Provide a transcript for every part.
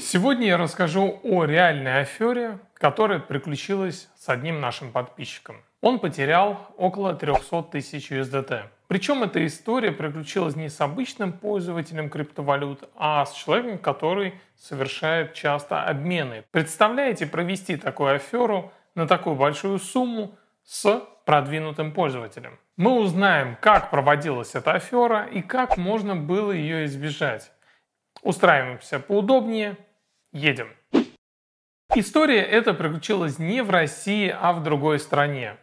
Сегодня я расскажу о реальной афере, которая приключилась с одним нашим подписчиком. Он потерял около 300 тысяч USDT. Причем эта история приключилась не с обычным пользователем криптовалют, а с человеком, который совершает часто обмены. Представляете провести такую аферу на такую большую сумму с продвинутым пользователем? Мы узнаем, как проводилась эта афера и как можно было ее избежать. Устраиваемся поудобнее, едем. История эта приключилась не в России, а в другой стране.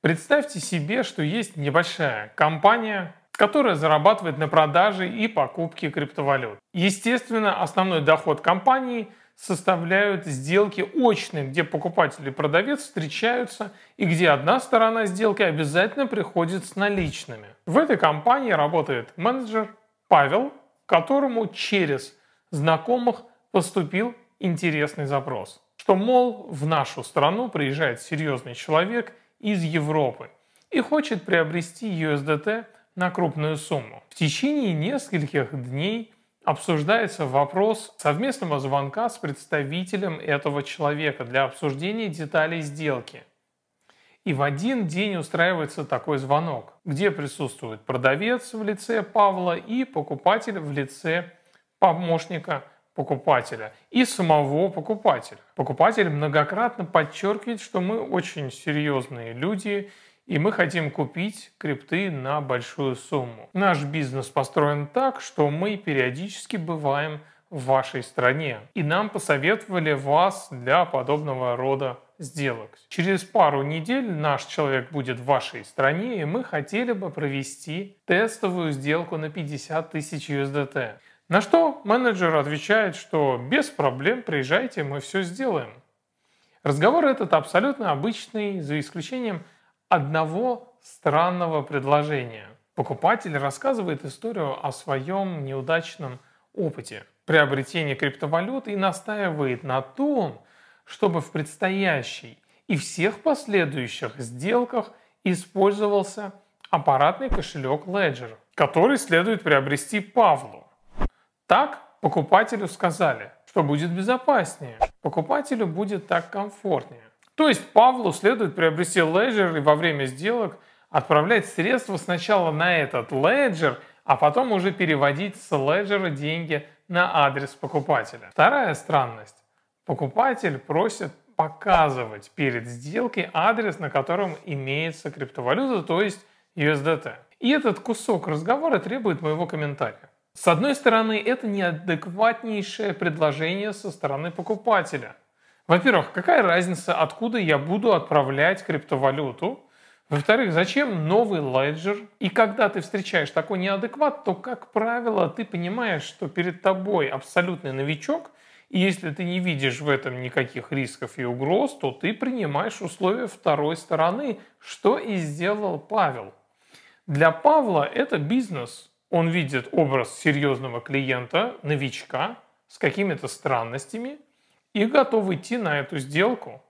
Представьте себе, что есть небольшая компания, которая зарабатывает на продаже и покупке криптовалют. Естественно, основной доход компании составляют сделки очные, где покупатель и продавец встречаются и где одна сторона сделки обязательно приходит с наличными. В этой компании работает менеджер Павел, которому через знакомых поступил интересный запрос, что, мол, в нашу страну приезжает серьезный человек из Европы и хочет приобрести USDT на крупную сумму. В течение нескольких дней обсуждается вопрос совместного звонка с представителем этого человека для обсуждения деталей сделки. И в один день устраивается такой звонок, где присутствует продавец в лице Павла и покупатель в лице помощника покупателя и самого покупателя. Покупатель многократно подчеркивает, что мы очень серьезные люди, и мы хотим купить крипты на большую сумму. Наш бизнес построен так, что мы периодически бываем в вашей стране, и нам посоветовали вас для подобного рода сделок. Через пару недель наш человек будет в вашей стране, и мы хотели бы провести тестовую сделку на 50 тысяч USDT. На что менеджер отвечает, что без проблем приезжайте, мы все сделаем. Разговор этот абсолютно обычный, за исключением одного странного предложения. Покупатель рассказывает историю о своем неудачном опыте приобретения криптовалют и настаивает на том, чтобы в предстоящей и всех последующих сделках использовался аппаратный кошелек Ledger, который следует приобрести Павлу. Так покупателю сказали, что будет безопаснее. Покупателю будет так комфортнее. То есть Павлу следует приобрести леджер и во время сделок отправлять средства сначала на этот леджер, а потом уже переводить с леджера деньги на адрес покупателя. Вторая странность. Покупатель просит показывать перед сделкой адрес, на котором имеется криптовалюта, то есть USDT. И этот кусок разговора требует моего комментария. С одной стороны, это неадекватнейшее предложение со стороны покупателя. Во-первых, какая разница, откуда я буду отправлять криптовалюту? Во-вторых, зачем новый леджер? И когда ты встречаешь такой неадекват, то, как правило, ты понимаешь, что перед тобой абсолютный новичок, и если ты не видишь в этом никаких рисков и угроз, то ты принимаешь условия второй стороны, что и сделал Павел. Для Павла это бизнес – он видит образ серьезного клиента, новичка, с какими-то странностями и готов идти на эту сделку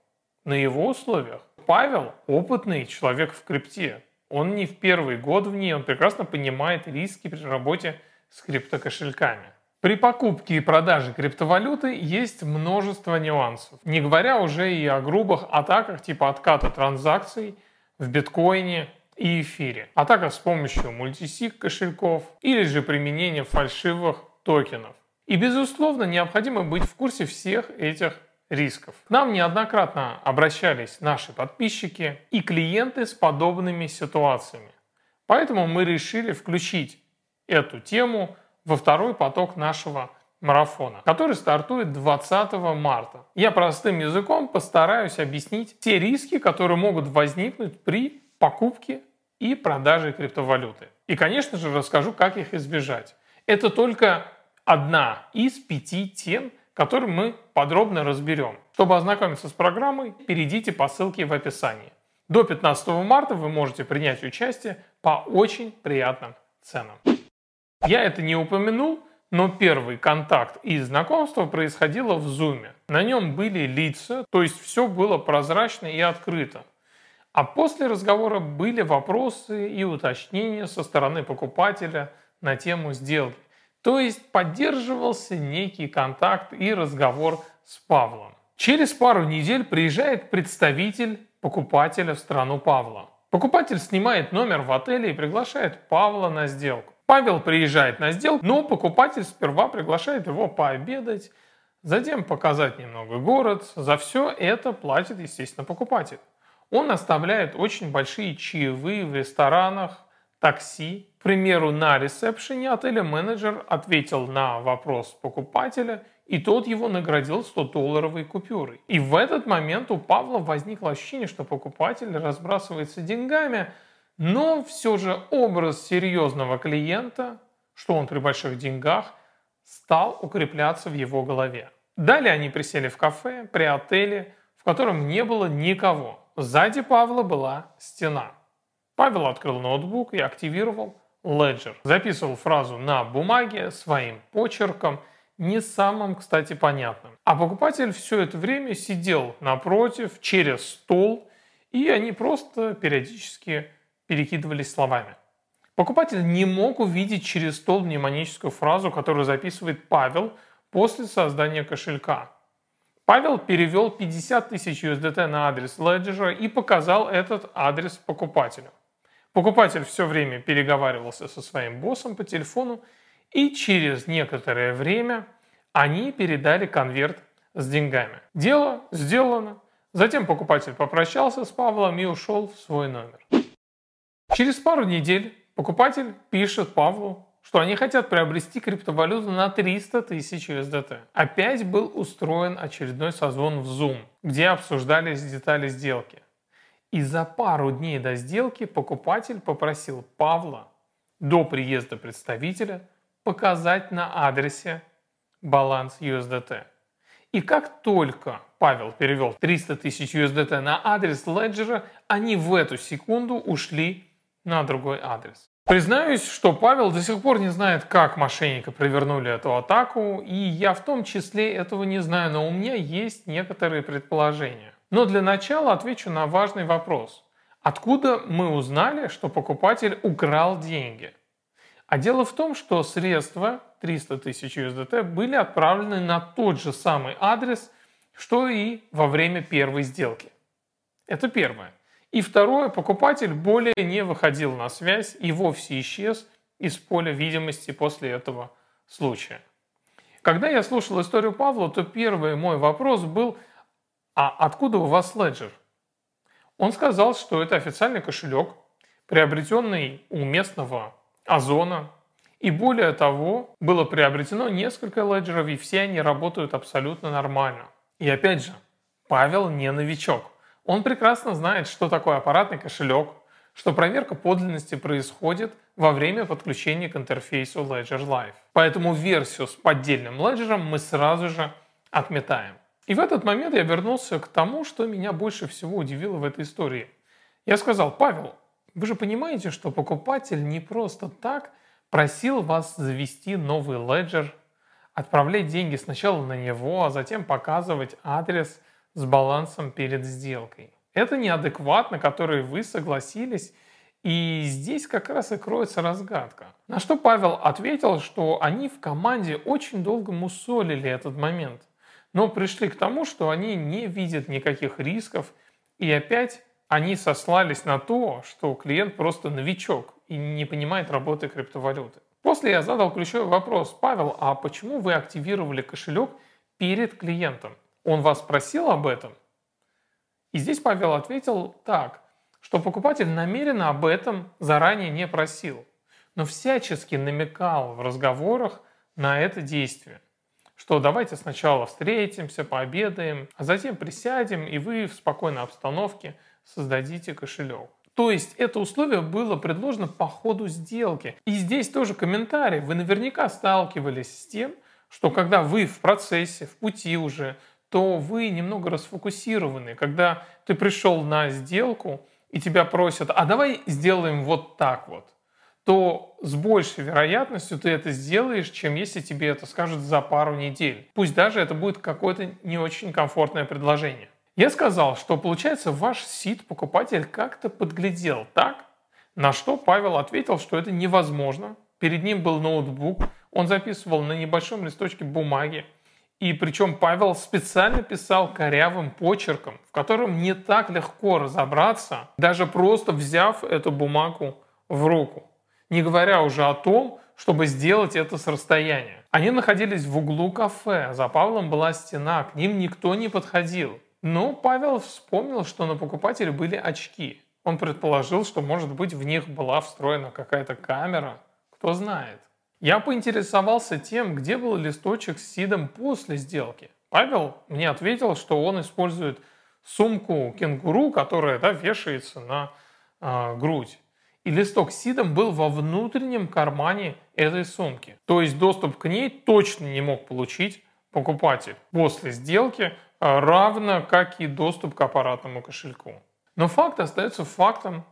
на его условиях. Павел – опытный человек в крипте. Он не в первый год в ней, он прекрасно понимает риски при работе с криптокошельками. При покупке и продаже криптовалюты есть множество нюансов, не говоря уже и о грубых атаках типа отката транзакций в биткоине и эфире, а также с помощью мультисиг кошельков или же применение фальшивых токенов. И безусловно необходимо быть в курсе всех этих рисков. Нам неоднократно обращались наши подписчики и клиенты с подобными ситуациями. Поэтому мы решили включить эту тему во второй поток нашего марафона, который стартует 20 марта. Я простым языком постараюсь объяснить те риски, которые могут возникнуть при покупки и продажи криптовалюты. И, конечно же, расскажу, как их избежать. Это только одна из пяти тем, которые мы подробно разберем. Чтобы ознакомиться с программой, перейдите по ссылке в описании. До 15 марта вы можете принять участие по очень приятным ценам. Я это не упомянул, но первый контакт и знакомство происходило в Zoom. На нем были лица, то есть все было прозрачно и открыто. А после разговора были вопросы и уточнения со стороны покупателя на тему сделки. То есть поддерживался некий контакт и разговор с Павлом. Через пару недель приезжает представитель покупателя в страну Павла. Покупатель снимает номер в отеле и приглашает Павла на сделку. Павел приезжает на сделку, но покупатель сперва приглашает его пообедать, затем показать немного город. За все это платит, естественно, покупатель. Он оставляет очень большие чаевые в ресторанах, такси. К примеру, на ресепшене отеля менеджер ответил на вопрос покупателя, и тот его наградил 100-долларовой купюрой. И в этот момент у Павла возникло ощущение, что покупатель разбрасывается деньгами, но все же образ серьезного клиента, что он при больших деньгах, стал укрепляться в его голове. Далее они присели в кафе при отеле, в котором не было никого. Сзади Павла была стена. Павел открыл ноутбук и активировал Ledger. Записывал фразу на бумаге своим почерком, не самым, кстати, понятным. А покупатель все это время сидел напротив, через стол, и они просто периодически перекидывались словами. Покупатель не мог увидеть через стол мнемоническую фразу, которую записывает Павел после создания кошелька. Павел перевел 50 тысяч USDT на адрес Ledger и показал этот адрес покупателю. Покупатель все время переговаривался со своим боссом по телефону, и через некоторое время они передали конверт с деньгами. Дело сделано. Затем покупатель попрощался с Павлом и ушел в свой номер. Через пару недель покупатель пишет Павлу, что они хотят приобрести криптовалюту на 300 тысяч USDT. Опять был устроен очередной созвон в Zoom, где обсуждались детали сделки. И за пару дней до сделки покупатель попросил Павла до приезда представителя показать на адресе баланс USDT. И как только Павел перевел 300 тысяч USDT на адрес Ledger, они в эту секунду ушли на другой адрес. Признаюсь, что Павел до сих пор не знает, как мошенники провернули эту атаку, и я в том числе этого не знаю, но у меня есть некоторые предположения. Но для начала отвечу на важный вопрос. Откуда мы узнали, что покупатель украл деньги? А дело в том, что средства 300 тысяч USDT были отправлены на тот же самый адрес, что и во время первой сделки. Это первое. И второе, покупатель более не выходил на связь и вовсе исчез из поля видимости после этого случая. Когда я слушал историю Павла, то первый мой вопрос был, а откуда у вас Ledger? Он сказал, что это официальный кошелек, приобретенный у местного Озона. И более того, было приобретено несколько леджеров, и все они работают абсолютно нормально. И опять же, Павел не новичок. Он прекрасно знает, что такое аппаратный кошелек, что проверка подлинности происходит во время подключения к интерфейсу Ledger Live. Поэтому версию с поддельным леджером мы сразу же отметаем. И в этот момент я вернулся к тому, что меня больше всего удивило в этой истории. Я сказал, Павел, вы же понимаете, что покупатель не просто так просил вас завести новый леджер, отправлять деньги сначала на него, а затем показывать адрес с балансом перед сделкой. Это неадекватно, который вы согласились, и здесь как раз и кроется разгадка. На что Павел ответил, что они в команде очень долго мусолили этот момент – но пришли к тому, что они не видят никаких рисков, и опять они сослались на то, что клиент просто новичок и не понимает работы криптовалюты. После я задал ключевой вопрос, Павел, а почему вы активировали кошелек перед клиентом? Он вас спросил об этом? И здесь Павел ответил так, что покупатель намеренно об этом заранее не просил, но всячески намекал в разговорах на это действие что давайте сначала встретимся, пообедаем, а затем присядем, и вы в спокойной обстановке создадите кошелек. То есть это условие было предложено по ходу сделки. И здесь тоже комментарий. Вы наверняка сталкивались с тем, что когда вы в процессе, в пути уже, то вы немного расфокусированы. Когда ты пришел на сделку, и тебя просят, а давай сделаем вот так вот то с большей вероятностью ты это сделаешь, чем если тебе это скажут за пару недель. Пусть даже это будет какое-то не очень комфортное предложение. Я сказал, что получается ваш сид-покупатель как-то подглядел так, на что Павел ответил, что это невозможно. Перед ним был ноутбук, он записывал на небольшом листочке бумаги. И причем Павел специально писал корявым почерком, в котором не так легко разобраться, даже просто взяв эту бумагу в руку. Не говоря уже о том, чтобы сделать это с расстояния. Они находились в углу кафе, за Павлом была стена, к ним никто не подходил. Но Павел вспомнил, что на покупателе были очки. Он предположил, что, может быть, в них была встроена какая-то камера. Кто знает. Я поинтересовался тем, где был листочек с сидом после сделки. Павел мне ответил, что он использует сумку кенгуру, которая да, вешается на э, грудь. И листок с сидом был во внутреннем кармане этой сумки. То есть доступ к ней точно не мог получить покупатель после сделки, а, равно как и доступ к аппаратному кошельку. Но факт остается фактом,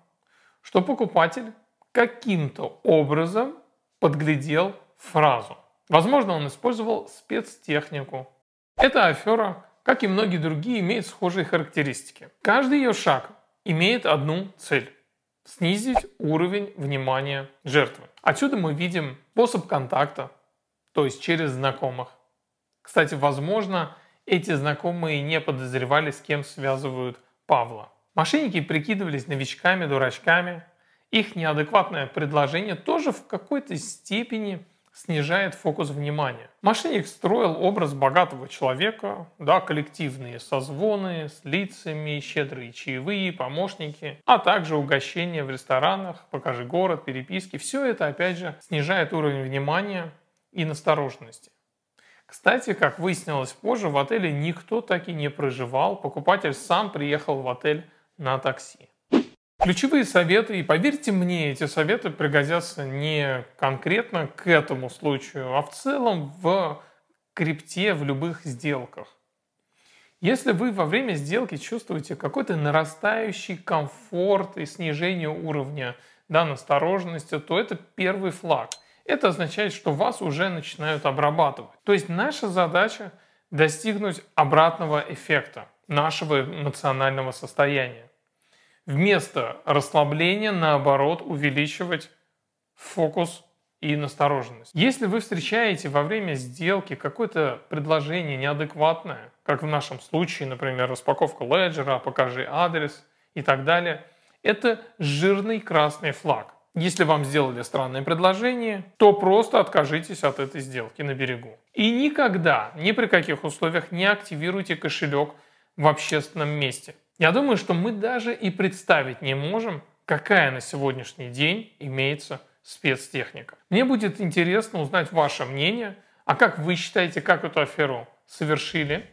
что покупатель каким-то образом подглядел фразу. Возможно, он использовал спецтехнику. Эта афера, как и многие другие, имеет схожие характеристики. Каждый ее шаг имеет одну цель – снизить уровень внимания жертвы. Отсюда мы видим способ контакта, то есть через знакомых. Кстати, возможно, эти знакомые не подозревали, с кем связывают Павла. Мошенники прикидывались новичками, дурачками, их неадекватное предложение тоже в какой-то степени снижает фокус внимания. Мошенник строил образ богатого человека, да, коллективные созвоны с лицами, щедрые чаевые, помощники, а также угощения в ресторанах, покажи город, переписки. Все это, опять же, снижает уровень внимания и настороженности. Кстати, как выяснилось позже, в отеле никто так и не проживал, покупатель сам приехал в отель на такси. Ключевые советы, и поверьте мне, эти советы пригодятся не конкретно к этому случаю, а в целом в крипте, в любых сделках. Если вы во время сделки чувствуете какой-то нарастающий комфорт и снижение уровня да, настороженности, то это первый флаг. Это означает, что вас уже начинают обрабатывать. То есть наша задача достигнуть обратного эффекта нашего эмоционального состояния вместо расслабления, наоборот, увеличивать фокус и настороженность. Если вы встречаете во время сделки какое-то предложение неадекватное, как в нашем случае, например, распаковка леджера, покажи адрес и так далее, это жирный красный флаг. Если вам сделали странное предложение, то просто откажитесь от этой сделки на берегу. И никогда, ни при каких условиях не активируйте кошелек в общественном месте. Я думаю, что мы даже и представить не можем, какая на сегодняшний день имеется спецтехника. Мне будет интересно узнать ваше мнение, а как вы считаете, как эту аферу совершили?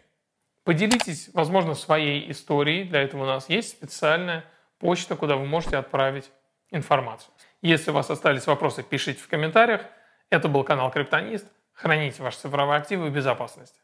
Поделитесь, возможно, своей историей. Для этого у нас есть специальная почта, куда вы можете отправить информацию. Если у вас остались вопросы, пишите в комментариях. Это был канал Криптонист. Храните ваши цифровые активы в безопасности.